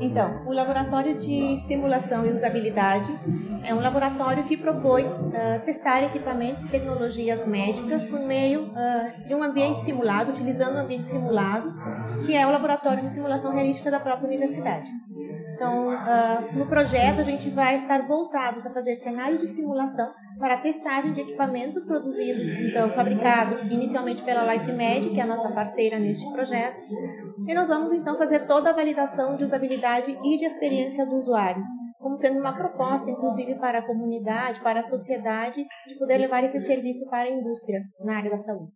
Então, o Laboratório de Simulação e Usabilidade é um laboratório que propõe uh, testar equipamentos e tecnologias médicas por meio uh, de um ambiente simulado, utilizando um ambiente simulado, que é o Laboratório de Simulação Realística da própria universidade. Então, uh, no projeto, a gente vai estar voltados a fazer cenários de simulação para testagem de equipamentos produzidos, então, fabricados inicialmente pela LifeMed, que é a nossa parceira neste projeto. E nós vamos, então, fazer toda a validação de usabilidade e de experiência do usuário, como sendo uma proposta, inclusive, para a comunidade, para a sociedade, de poder levar esse serviço para a indústria na área da saúde.